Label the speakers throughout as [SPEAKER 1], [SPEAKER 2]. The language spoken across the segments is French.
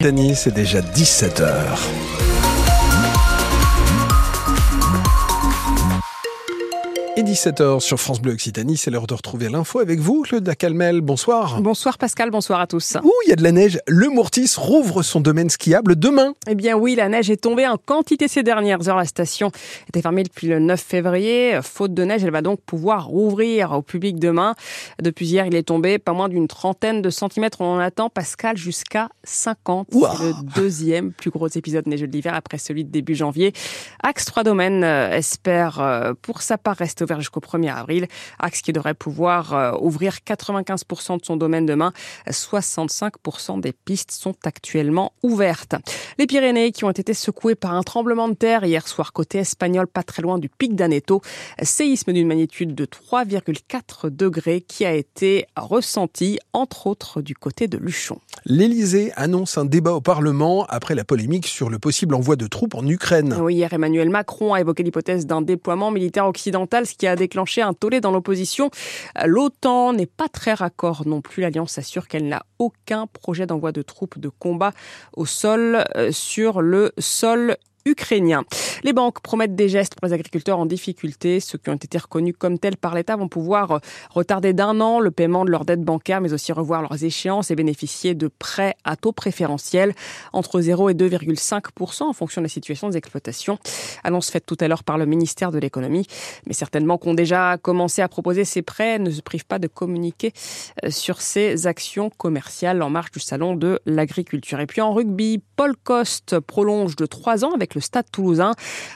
[SPEAKER 1] Dany, c'est déjà 17h. Et 17h sur France Bleu Occitanie, c'est l'heure de retrouver l'info avec vous, Claude Dacalmel. Bonsoir.
[SPEAKER 2] Bonsoir Pascal, bonsoir à tous.
[SPEAKER 1] Ouh, il y a de la neige. Le Mourtis rouvre son domaine skiable demain.
[SPEAKER 2] Eh bien oui, la neige est tombée en quantité ces dernières heures. La station était fermée depuis le 9 février. Faute de neige, elle va donc pouvoir rouvrir au public demain. Depuis hier, il est tombé pas moins d'une trentaine de centimètres. On en attend, Pascal, jusqu'à 50.
[SPEAKER 1] Ouah.
[SPEAKER 2] C'est le deuxième plus gros épisode neigeux de l'hiver après celui de début janvier. Axe 3 Domaines euh, espère euh, pour sa part rester ouvert jusqu'au 1er avril. Axe qui devrait pouvoir euh, ouvrir 95% de son domaine demain. 65% des pistes sont actuellement ouvertes. Les Pyrénées qui ont été secouées par un tremblement de terre hier soir côté espagnol, pas très loin du pic d'Aneto. Séisme d'une magnitude de 3,4 degrés qui a été ressenti entre autres du côté de Luchon.
[SPEAKER 1] L'Élysée annonce un débat au Parlement après la polémique sur le possible envoi de troupes en Ukraine.
[SPEAKER 2] Oui, hier, Emmanuel Macron a évoqué l'hypothèse d'un déploiement militaire occidental, ce qui a déclenché un tollé dans l'opposition. L'OTAN n'est pas très raccord non plus. L'Alliance assure qu'elle n'a aucun projet d'envoi de troupes de combat au sol, euh, sur le sol ukrainien. Les banques promettent des gestes pour les agriculteurs en difficulté. Ceux qui ont été reconnus comme tels par l'État vont pouvoir euh, retarder d'un an le paiement de leurs dettes bancaires, mais aussi revoir leurs échéances et bénéficier de prêts à taux préférentiels entre 0 et 2,5% en fonction de la situation des exploitations. Annonce faite tout à l'heure par le ministère de l'économie. Mais certainement qu'on déjà commencé à proposer ces prêts ne se privent pas de communiquer euh, sur ces actions commerciales en marge du salon de l'agriculture. Et puis en rugby, Paul Coste prolonge de trois ans avec le Stade toulousain.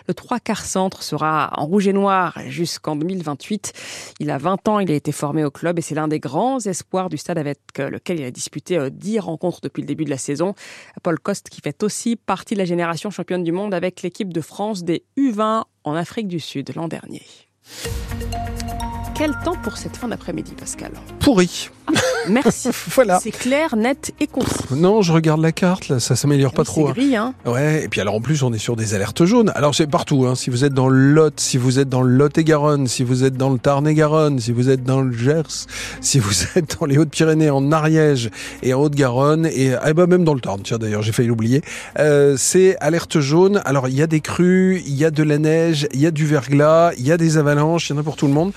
[SPEAKER 2] Le trois quarts centre sera en rouge et noir jusqu'en 2028. Il a 20 ans, il a été formé au club et c'est l'un des grands espoirs du stade avec euh, lequel il a disputé euh, 10 rencontres depuis le début de la saison. Paul Coste qui fait aussi partie de la génération championne du monde avec l'équipe de France des U20 en Afrique du Sud l'an dernier. Quel temps pour cette fin d'après-midi, Pascal?
[SPEAKER 1] Pourri.
[SPEAKER 2] Merci.
[SPEAKER 1] Voilà.
[SPEAKER 2] C'est clair, net et concis.
[SPEAKER 1] Non, je regarde la carte, là, ça s'améliore pas
[SPEAKER 2] Oui,
[SPEAKER 1] trop.
[SPEAKER 2] C'est
[SPEAKER 1] hein.
[SPEAKER 2] gris, hein
[SPEAKER 1] Ouais, et puis alors en plus on est sur des alertes jaunes. Alors c'est partout, hein. si vous êtes dans le Lot, si vous êtes dans le Lot-et-Garonne, si vous êtes dans le Tarn-et-Garonne, si vous êtes dans le Gers, si vous êtes dans les Hautes-Pyrénées, en Ariège et en Haute-Garonne, et eh ben, même dans le Tarn, tiens d'ailleurs j'ai failli l'oublier, euh, c'est alerte jaune. Alors il y a des crues, il y a de la neige, il y a du verglas, il y a des avalanches, il y en a pour tout le monde.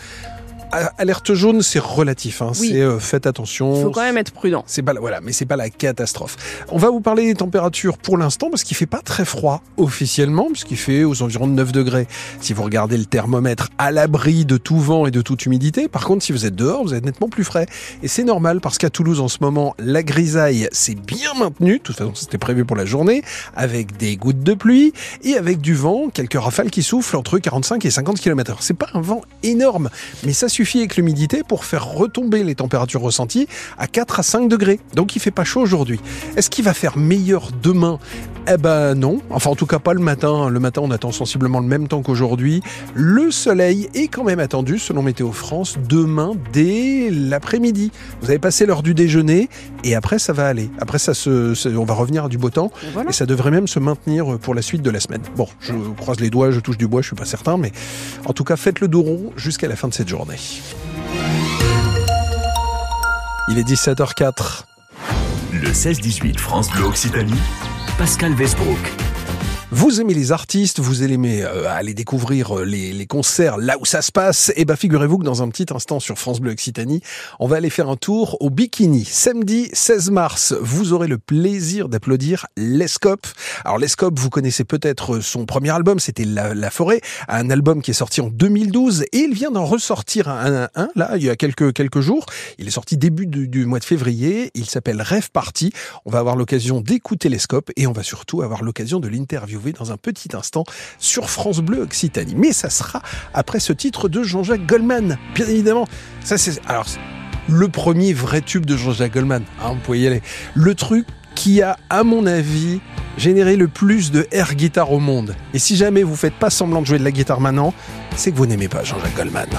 [SPEAKER 1] Alerte jaune, c'est relatif, hein.
[SPEAKER 2] Oui.
[SPEAKER 1] c'est euh, faites attention.
[SPEAKER 2] Il faut quand même être prudent.
[SPEAKER 1] C'est pas voilà, mais c'est pas la catastrophe. On va vous parler des températures pour l'instant parce qu'il fait pas très froid officiellement puisqu'il fait aux environs de 9 degrés. Si vous regardez le thermomètre à l'abri de tout vent et de toute humidité, par contre si vous êtes dehors, vous êtes nettement plus frais et c'est normal parce qu'à Toulouse en ce moment, la grisaille s'est bien maintenue, de toute façon c'était prévu pour la journée avec des gouttes de pluie et avec du vent, quelques rafales qui soufflent entre 45 et 50 km/h. C'est pas un vent énorme, mais ça suffit avec l'humidité pour faire retomber les températures ressenties à 4 à 5 degrés. Donc il fait pas chaud aujourd'hui. Est-ce qu'il va faire meilleur demain? Eh ben non. Enfin en tout cas pas le matin. Le matin on attend sensiblement le même temps qu'aujourd'hui. Le soleil est quand même attendu selon Météo France demain dès l'après-midi. Vous avez passé l'heure du déjeuner et après ça va aller. Après ça se, on va revenir à du beau temps
[SPEAKER 2] Et voilà.
[SPEAKER 1] et ça devrait même se maintenir pour la suite de la semaine. Bon, je croise les doigts, je touche du bois, je suis pas certain, mais en tout cas faites le dos rond jusqu'à la fin de cette journée. Il est 17h04.
[SPEAKER 3] Le 16-18 France Bleu Occitanie, Pascal Westbrook.
[SPEAKER 1] Vous aimez les artistes, vous aimez euh, aller découvrir euh, les, les concerts là où ça se passe, et ben figurez-vous que dans un petit instant sur France Bleu Occitanie, on va aller faire un tour au Bikini. Samedi 16 mars, vous aurez le plaisir d'applaudir Lescope. Alors Lescope, vous connaissez peut-être son premier album, c'était la, La Forêt, un album qui est sorti en 2012, et il vient d'en ressortir un, un, un, là, il y a quelques, quelques jours. Il est sorti début du, du mois de février, il s'appelle Rêve Party. On va avoir l'occasion d'écouter Lescope, et on va surtout avoir l'occasion de l'interviewer dans un petit instant sur France Bleu Occitanie. Mais ça sera après ce titre de Jean-Jacques Goldman, bien évidemment. Ça c'est alors le premier vrai tube de Jean-Jacques Goldman. Hein, vous pouvez y aller. Le truc qui a, à mon avis, généré le plus de air guitare au monde. Et si jamais vous faites pas semblant de jouer de la guitare maintenant, c'est que vous n'aimez pas Jean-Jacques Goldman.